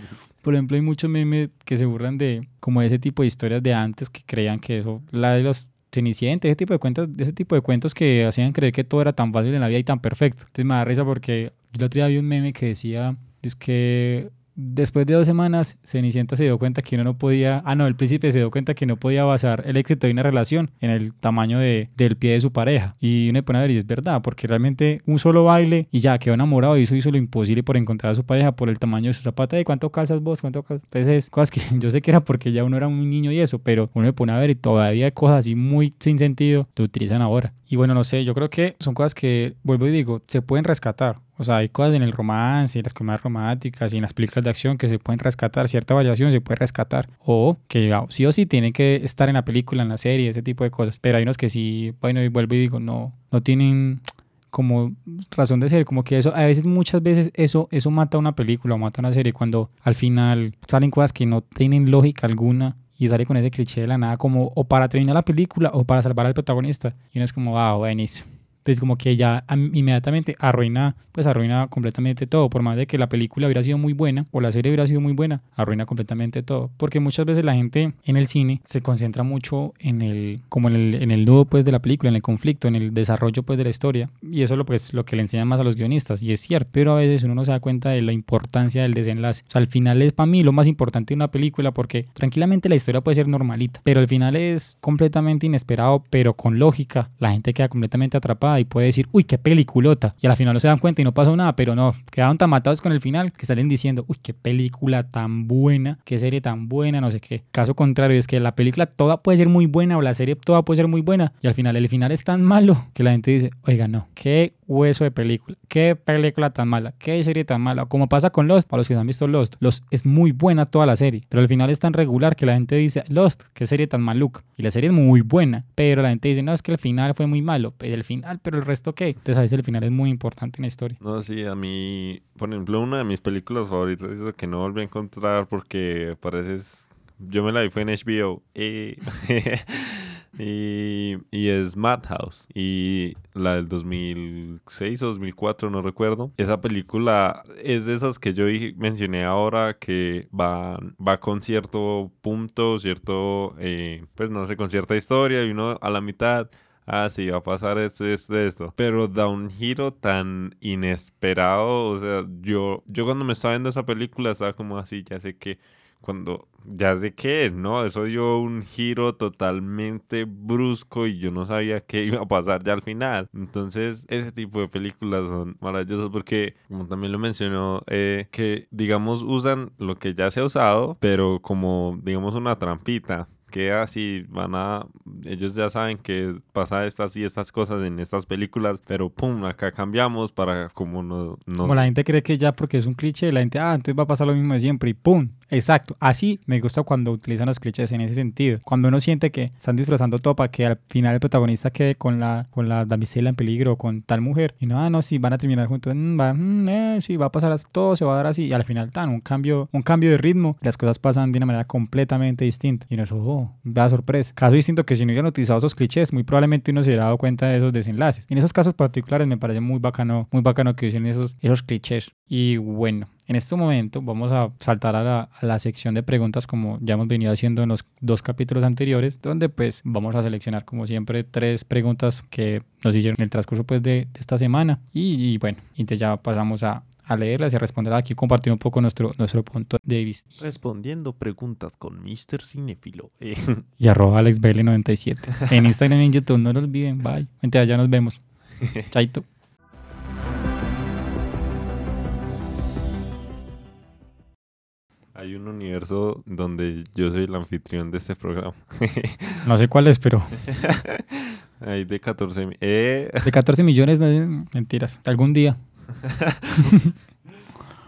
Por ejemplo, hay muchos memes que se burlan de como ese tipo de historias de antes que creían que eso, la de los Cenicienta, ese tipo de cuentos, ese tipo de cuentos que hacían creer que todo era tan fácil en la vida y tan perfecto. Entonces me da risa porque yo el otro día vi un meme que decía, es que después de dos semanas, Cenicienta se dio cuenta que uno no podía, ah no, el príncipe se dio cuenta que no podía basar el éxito de una relación en el tamaño de, del pie de su pareja. Y uno pone a ver y es verdad, porque realmente un solo baile y ya quedó enamorado y eso hizo lo imposible por encontrar a su pareja por el tamaño de su zapata. ¿Y cuánto calzas vos? ¿Cuánto calzas? Entonces, cosas que [laughs] yo sé que era porque ya uno era un niño y eso, pero uno se pone a ver y todavía hay cosas así muy sin sentido lo utilizan ahora. Y bueno, no sé, yo creo que son cosas que, vuelvo y digo, se pueden rescatar. O sea, hay cosas en el romance, en las comedias románticas y en las películas de acción que se pueden rescatar, cierta variación se puede rescatar. O que ah, sí o sí tienen que estar en la película, en la serie, ese tipo de cosas. Pero hay unos que sí, bueno, y vuelvo y digo, no, no tienen como razón de ser, como que eso, a veces, muchas veces eso, eso mata una película o mata una serie cuando al final salen cosas que no tienen lógica alguna y sale con ese cliché de la nada como o para terminar la película o para salvar al protagonista y uno es como, ah, buenísimo. Pues como que ya am- inmediatamente arruina, pues arruina completamente todo, por más de que la película hubiera sido muy buena o la serie hubiera sido muy buena, arruina completamente todo, porque muchas veces la gente en el cine se concentra mucho en el, como en el, en el nudo pues de la película, en el conflicto, en el desarrollo pues de la historia, y eso es lo, pues, lo que le enseñan más a los guionistas, y es cierto, pero a veces uno no se da cuenta de la importancia del desenlace, o sea, al final es para mí lo más importante de una película, porque tranquilamente la historia puede ser normalita, pero al final es completamente inesperado, pero con lógica, la gente queda completamente atrapada y puede decir, uy, qué peliculota, y al final no se dan cuenta y no pasó nada, pero no, quedaron tan matados con el final que salen diciendo, uy, qué película tan buena, qué serie tan buena, no sé qué. Caso contrario es que la película toda puede ser muy buena o la serie toda puede ser muy buena y al final el final es tan malo que la gente dice, oiga, no, qué hueso de película, qué película tan mala, qué serie tan mala, como pasa con Lost, para los que no han visto Lost, Lost es muy buena toda la serie, pero al final es tan regular que la gente dice, Lost, qué serie tan maluca, y la serie es muy buena, pero la gente dice, no, es que el final fue muy malo, pero el final, pero el resto qué, entonces a veces el final es muy importante en la historia. No, sí, a mí, por ejemplo, una de mis películas favoritas es lo que no volví a encontrar porque parece... Yo me la vi fue en HBO. eh, [laughs] y, y es Madhouse. Y la del 2006 o 2004, no recuerdo. Esa película es de esas que yo mencioné ahora que va, va con cierto punto, cierto, eh, pues no sé, con cierta historia y uno a la mitad ah, sí, va a pasar esto, esto, esto. Pero da un giro tan inesperado. O sea, yo, yo cuando me estaba viendo esa película estaba como así, ya sé que cuando ya sé qué, ¿no? Eso dio un giro totalmente brusco y yo no sabía [laughs] qué iba a pasar ya al final. Entonces, ese tipo de películas son maravillosas porque, como también lo mencionó, eh, que digamos usan lo que ya se ha usado, pero como digamos una trampita que así van a ellos ya saben que pasa estas y estas cosas en estas películas pero pum acá cambiamos para como no, no como la gente cree que ya porque es un cliché la gente ah entonces va a pasar lo mismo de siempre y pum exacto así me gusta cuando utilizan los clichés en ese sentido cuando uno siente que están disfrazando todo para que al final el protagonista quede con la con la damisela en peligro con tal mujer y no ah no sí van a terminar juntos mm, va, mm, eh, sí va a pasar todo se va a dar así y al final tan un cambio un cambio de ritmo las cosas pasan de una manera completamente distinta y no es oh, da sorpresa. Caso distinto que si no hubieran utilizado esos clichés, muy probablemente uno se hubiera dado cuenta de esos desenlaces. Y en esos casos particulares me parece muy bacano, muy bacano que usen esos, esos clichés. Y bueno, en este momento vamos a saltar a la, a la, sección de preguntas como ya hemos venido haciendo en los dos capítulos anteriores, donde pues vamos a seleccionar como siempre tres preguntas que nos hicieron en el transcurso pues de, de esta semana. Y, y bueno, y ya pasamos a, a leerlas y a responderlas aquí, compartir un poco nuestro, nuestro punto de vista. Respondiendo preguntas con Mr. Cinefilo. [laughs] y arroba AlexBL97. En Instagram y en YouTube, no lo olviden. Bye. Entonces, ya nos vemos. [laughs] Chaito. Hay un universo donde yo soy el anfitrión de este programa. no sé cuál es, pero... [laughs] Hay de 14 eh. De 14 millones, no, mentiras. Algún día. [laughs]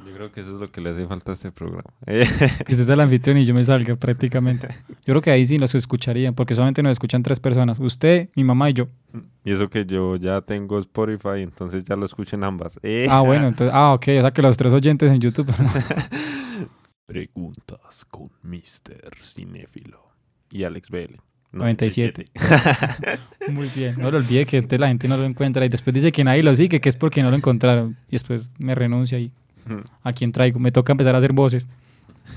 Yo creo que eso es lo que le hace falta a este programa. [laughs] que usted sea el anfitrión y yo me salga prácticamente. Yo creo que ahí sí los escucharían, porque solamente nos escuchan tres personas. Usted, mi mamá y yo. Y eso que yo ya tengo Spotify, entonces ya lo escuchen ambas. Ah, bueno, entonces, ah, ok, o sea que los tres oyentes en YouTube. Preguntas con Mr. Cinéfilo y Alex BL. 97. [laughs] Muy bien. No lo olvide que la gente no lo encuentra y después dice que nadie lo sigue, que es porque no lo encontraron. Y después me renuncia y a quién traigo. Me toca empezar a hacer voces.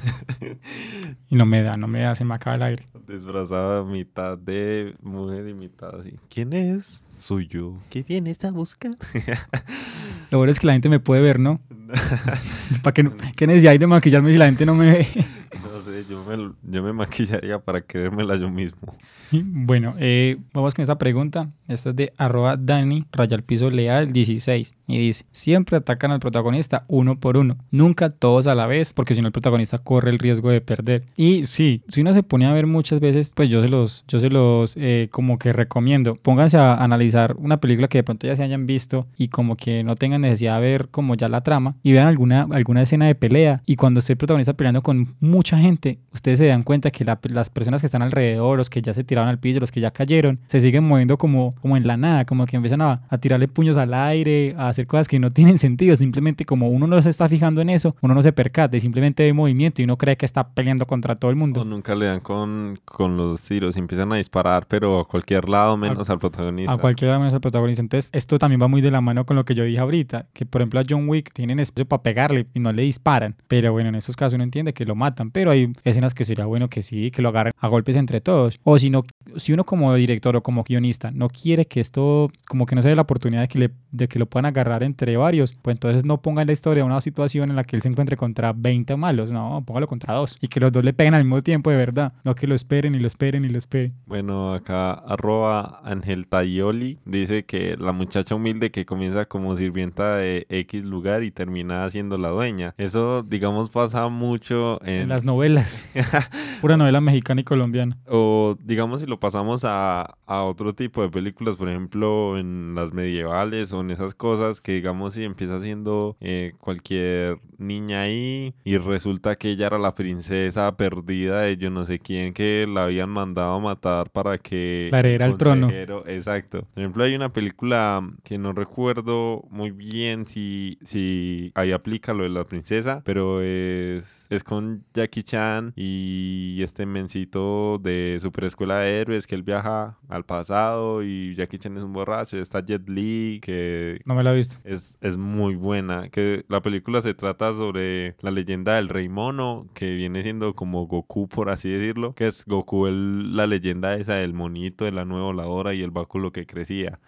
[laughs] y no me da, no me da, se me acaba el aire. Disfrazada mitad de mujer y mitad así. ¿Quién es? Soy yo. ¿Qué vienes a buscar? [laughs] lo bueno es que la gente me puede ver, ¿no? [laughs] ¿Para qué, qué necesidad hay de maquillarme si la gente no me ve? Yo me, yo me [laughs] maquillaría para creérmela yo mismo. [laughs] Bueno, eh, vamos con esa pregunta. Esta es de arroba Dani, raya piso leal 16. Y dice, siempre atacan al protagonista uno por uno, nunca todos a la vez, porque si no el protagonista corre el riesgo de perder. Y sí, si uno se pone a ver muchas veces, pues yo se los, yo se los eh, como que recomiendo. Pónganse a analizar una película que de pronto ya se hayan visto y como que no tengan necesidad de ver como ya la trama y vean alguna, alguna escena de pelea y cuando esté el protagonista peleando con mucha gente, ustedes se dan cuenta que las personas que están alrededor, los que ya se tiraron al piso, los que ya cayeron, se siguen moviendo como, como en la nada, como que empiezan a, a tirarle puños al aire, a hacer cosas que no [laughs] tienen sentido, simplemente como uno no se está fijando en eso, uno no se percata y simplemente ve movimiento y uno cree que está peleando contra todo el mundo. O nunca le dan con, con los tiros, empiezan a disparar, pero a cualquier lado menos al protagonista. A cualquier lado menos al protagonista. Entonces, esto también va muy de la mano con lo que yo dije ahorita, que por ejemplo a John Wick tienen espacio para pegarle y no le disparan, pero bueno, en esos casos uno entiende que lo matan, pero hay escenas que sería bueno que sí, que lo agarren a golpes entre todos. O si no, si uno como director o como guionista no quiere que esto, como que no se dé la oportunidad de que, le, de que lo puedan agarrar entre varios, pues entonces no ponga en la historia una situación en la que él se encuentre contra 20 malos, no, póngalo contra dos. Y que los dos le peguen al mismo tiempo de verdad, no que lo esperen y lo esperen y lo esperen. Bueno, acá arroba Ángel Tayoli dice que la muchacha humilde que comienza como sirvienta de X lugar y termina siendo la dueña. Eso, digamos, pasa mucho en, en las novelas. [laughs] Pura novela mexicana y colombiana. O digamos si lo pasamos a, a, otro tipo de películas, por ejemplo, en las medievales o en esas cosas que digamos si empieza siendo eh, cualquier niña ahí y resulta que ella era la princesa perdida de yo no sé quién que la habían mandado a matar para que... La heredera al trono. Exacto. Por ejemplo, hay una película que no recuerdo muy bien si, si ahí aplica lo de la princesa, pero es, es con Jackie Chan y este mencito de Super Escuela de Héroes que él viaja al pasado y Jackie Chan es un borracho. Está Jet Li que... No me la he visto. Es, es muy buena. Que la película se trata sobre la leyenda del rey mono que viene siendo como Goku por así decirlo. Que es Goku el, la leyenda esa del monito de la nueva voladora y el báculo que crecía.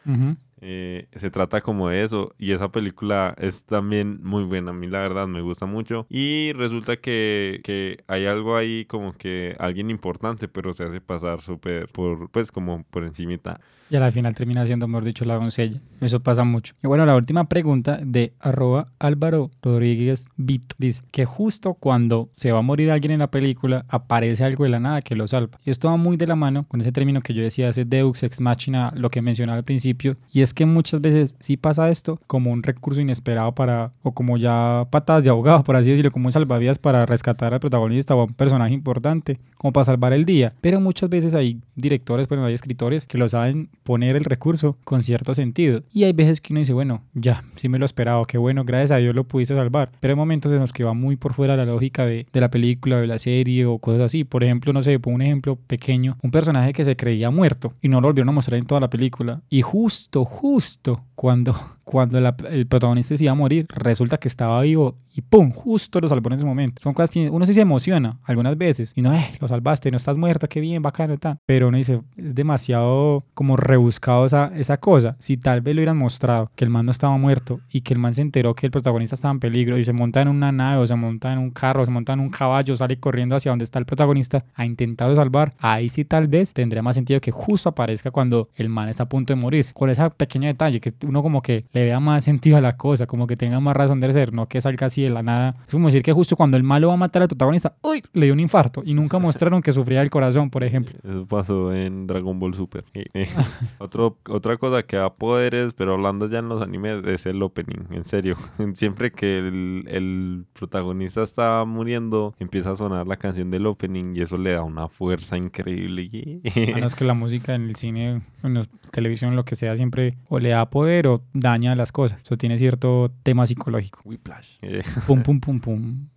Eh, se trata como de eso y esa película es también muy buena, a mí la verdad me gusta mucho y resulta que, que hay algo ahí como que alguien importante pero se hace pasar súper por pues como por encimita. Y al final termina siendo, mejor dicho, la doncella. Eso pasa mucho. Y bueno, la última pregunta de arroba Álvaro Rodríguez Vito dice que justo cuando se va a morir alguien en la película aparece algo de la nada que lo salva. Y esto va muy de la mano con ese término que yo decía, ese Deus Ex Machina, lo que mencionaba al principio. Y es que muchas veces sí pasa esto como un recurso inesperado para, o como ya patadas de abogado, por así decirlo, como un salvavidas para rescatar al protagonista o a un personaje importante, como para salvar el día. Pero muchas veces hay directores, bueno, hay escritores que lo saben poner el recurso con cierto sentido. Y hay veces que uno dice, bueno, ya, sí me lo esperaba, qué bueno, gracias a Dios lo pudiste salvar. Pero hay momentos en los que va muy por fuera la lógica de, de la película, de la serie o cosas así. Por ejemplo, no sé, pongo un ejemplo pequeño, un personaje que se creía muerto y no lo volvieron a mostrar en toda la película. Y justo, justo cuando cuando el protagonista se a morir, resulta que estaba vivo y ¡pum! Justo lo salvó en ese momento. Son cosas que uno sí se emociona algunas veces y no, eh, lo salvaste, no estás muerta, qué bien, bacano, tal. Pero uno dice, es demasiado como rebuscado esa, esa cosa. Si tal vez lo hubieran mostrado que el man no estaba muerto y que el man se enteró que el protagonista estaba en peligro y se monta en una nave o se monta en un carro, o se monta en un caballo, sale corriendo hacia donde está el protagonista a intentarlo salvar, ahí sí tal vez tendría más sentido que justo aparezca cuando el man está a punto de morir. Con ese pequeño detalle que uno como que le vea más sentido a la cosa, como que tenga más razón de ser, no que salga así de la nada. Es como decir que justo cuando el malo va a matar al protagonista, ¡uy! Le dio un infarto y nunca mostraron que sufría el corazón, por ejemplo. Eso pasó en Dragon Ball Super. [laughs] Otro, otra cosa que da poderes, pero hablando ya en los animes, es el opening, en serio. [laughs] Siempre que el, el protagonista está muriendo, empieza a sonar la canción del opening y eso le da una fuerza increíble. [laughs] A es que la música en el cine, en la televisión, lo que sea, siempre o le da poder o daña las cosas. Eso tiene cierto tema psicológico. Whiplash. Pum, pum, pum, pum.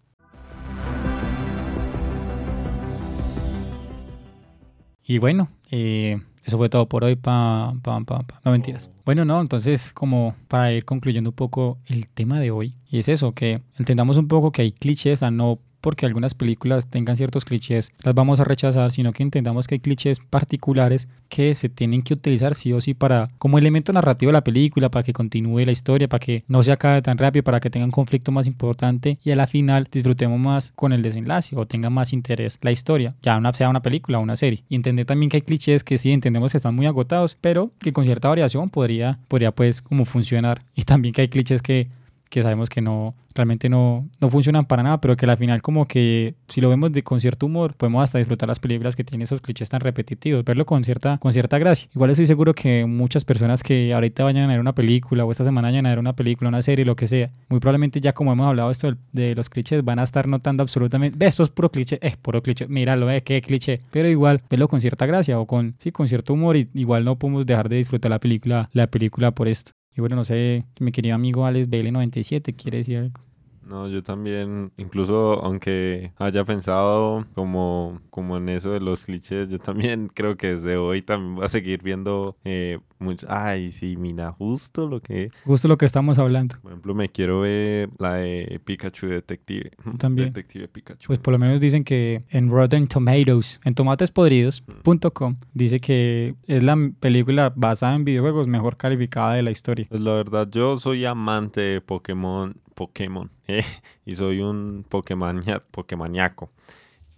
Y bueno, eh, eso fue todo por hoy. Pa, pa, pa, no mentiras. Oh. Bueno, no, entonces como para ir concluyendo un poco el tema de hoy, y es eso, que entendamos un poco que hay clichés, a no porque algunas películas tengan ciertos clichés, las vamos a rechazar, sino que entendamos que hay clichés particulares que se tienen que utilizar sí o sí para como elemento narrativo de la película, para que continúe la historia, para que no se acabe tan rápido, para que tenga un conflicto más importante y a la final disfrutemos más con el desenlace o tenga más interés la historia, ya una, sea una película o una serie. Y entender también que hay clichés que sí entendemos que están muy agotados, pero que con cierta variación podría, podría pues como funcionar. Y también que hay clichés que que sabemos que no realmente no, no funcionan para nada, pero que al final como que si lo vemos de, con cierto humor, podemos hasta disfrutar las películas que tienen esos clichés tan repetitivos, verlo con cierta, con cierta gracia. Igual estoy seguro que muchas personas que ahorita vayan a ver una película o esta semana vayan a ver una película, una serie, lo que sea, muy probablemente ya como hemos hablado esto de, los clichés, van a estar notando absolutamente, esto es puro cliché, es puro cliché, míralo, eh, qué cliché, pero igual verlo con cierta gracia o con, sí, con cierto humor y igual no podemos dejar de disfrutar la película, la película por esto. Y bueno, no sé, mi querido amigo Alex BL97 quiere decir algo. No, yo también, incluso aunque haya pensado como, como en eso de los clichés, yo también [laughs] creo que desde hoy también voy a seguir viendo eh, mucho. Ay, sí, mira, justo lo que. Justo lo que estamos hablando. Por ejemplo, me quiero ver la de Pikachu Detective. También. Detective Pikachu. Pues por lo menos dicen que en Rotten Tomatoes, en tomatespodridos.com, dice que es la película basada en videojuegos mejor calificada de la historia. Pues la verdad, yo soy amante de Pokémon Pokémon. [laughs] y soy un Pokémoniaco.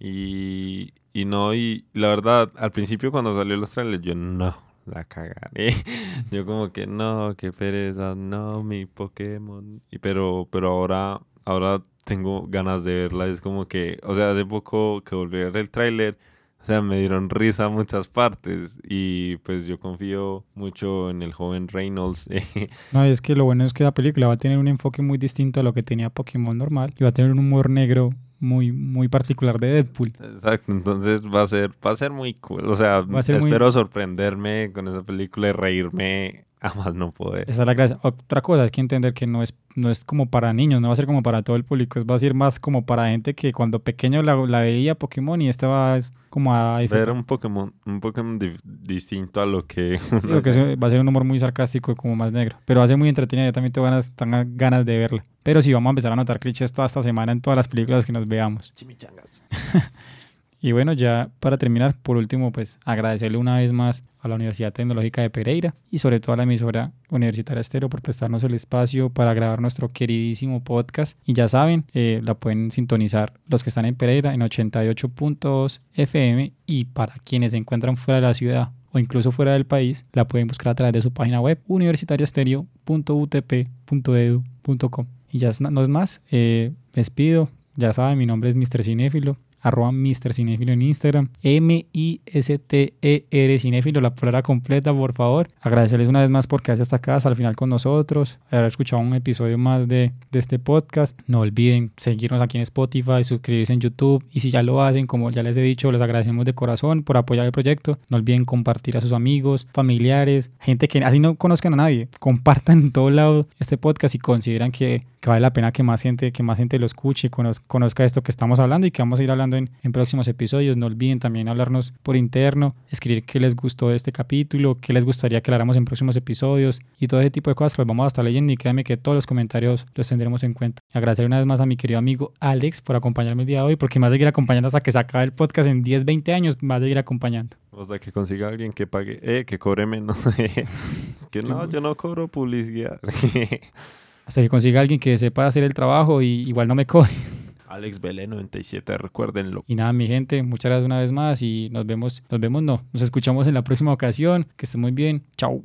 Y, y no, y la verdad, al principio cuando salió los trailers, yo no, la cagaré. [laughs] yo como que no, qué pereza, no, mi Pokémon. Y pero, pero ahora, ahora tengo ganas de verla. Es como que, o sea, hace poco que volví a ver el tráiler o sea, me dieron risa muchas partes y pues yo confío mucho en el joven Reynolds. [laughs] no, es que lo bueno es que la película va a tener un enfoque muy distinto a lo que tenía Pokémon normal y va a tener un humor negro muy, muy particular de Deadpool. Exacto, entonces va a ser, va a ser muy cool. O sea, espero sorprenderme con esa película y reírme [laughs] a más no poder. Esa es la gracia. Otra cosa, hay que entender que no es, no es como para niños, no va a ser como para todo el público, es va a ser más como para gente que cuando pequeño la, la veía Pokémon y esta va como a... Ver un Pokémon, un Pokémon distinto a lo que... Sí, que va a ser un humor muy sarcástico y como más negro, pero va a ser muy entretenido, yo también tengo ganas, tengo ganas de verla. Pero sí, vamos a empezar a notar clichés toda esta semana en todas las películas que nos veamos. Chimichangas. [laughs] Y bueno, ya para terminar, por último, pues agradecerle una vez más a la Universidad Tecnológica de Pereira y sobre todo a la emisora Universitaria Estero por prestarnos el espacio para grabar nuestro queridísimo podcast. Y ya saben, eh, la pueden sintonizar los que están en Pereira en 88.2 FM y para quienes se encuentran fuera de la ciudad o incluso fuera del país, la pueden buscar a través de su página web universitariastereo.utp.edu.com. Y ya no es más, eh, me despido. Ya saben, mi nombre es Mr. Cinéfilo arroba Mr. Cinéfilo en Instagram, M-I-S-T-E-R Cinéfilo, la palabra completa, por favor. Agradecerles una vez más por quedarse hasta acá, hasta el final con nosotros, haber escuchado un episodio más de, este podcast. No olviden seguirnos aquí en Spotify, suscribirse en YouTube y si ya lo hacen, como ya les he dicho, les agradecemos de corazón por apoyar el proyecto. No olviden compartir a sus amigos, familiares, gente que así no conozcan a nadie. Compartan en todo lado este podcast y consideran que, que vale la pena que más gente, que más gente lo escuche y conozca esto que estamos hablando y que vamos a ir hablando en, próximos episodios. No olviden también hablarnos por interno, escribir qué les gustó de este capítulo, qué les gustaría que habláramos en próximos episodios y todo ese tipo de cosas que los vamos a estar leyendo y créanme que todos los comentarios los tendremos en cuenta. Agradecer una vez más a mi querido amigo Alex por acompañarme el día de hoy, porque me va a seguir acompañando hasta que se acabe el podcast en 10, 20 años, me va a seguir acompañando. O que consiga alguien que pague, eh, que cobre menos. [laughs] es que no, yo no cobro publicidad. [laughs] hasta que consiga alguien que sepa hacer el trabajo y igual no me cobre. Alex Belé 97, recuérdenlo. Y nada, mi gente, muchas gracias una vez más y nos vemos, nos vemos, no, nos escuchamos en la próxima ocasión. Que estén muy bien. Chao.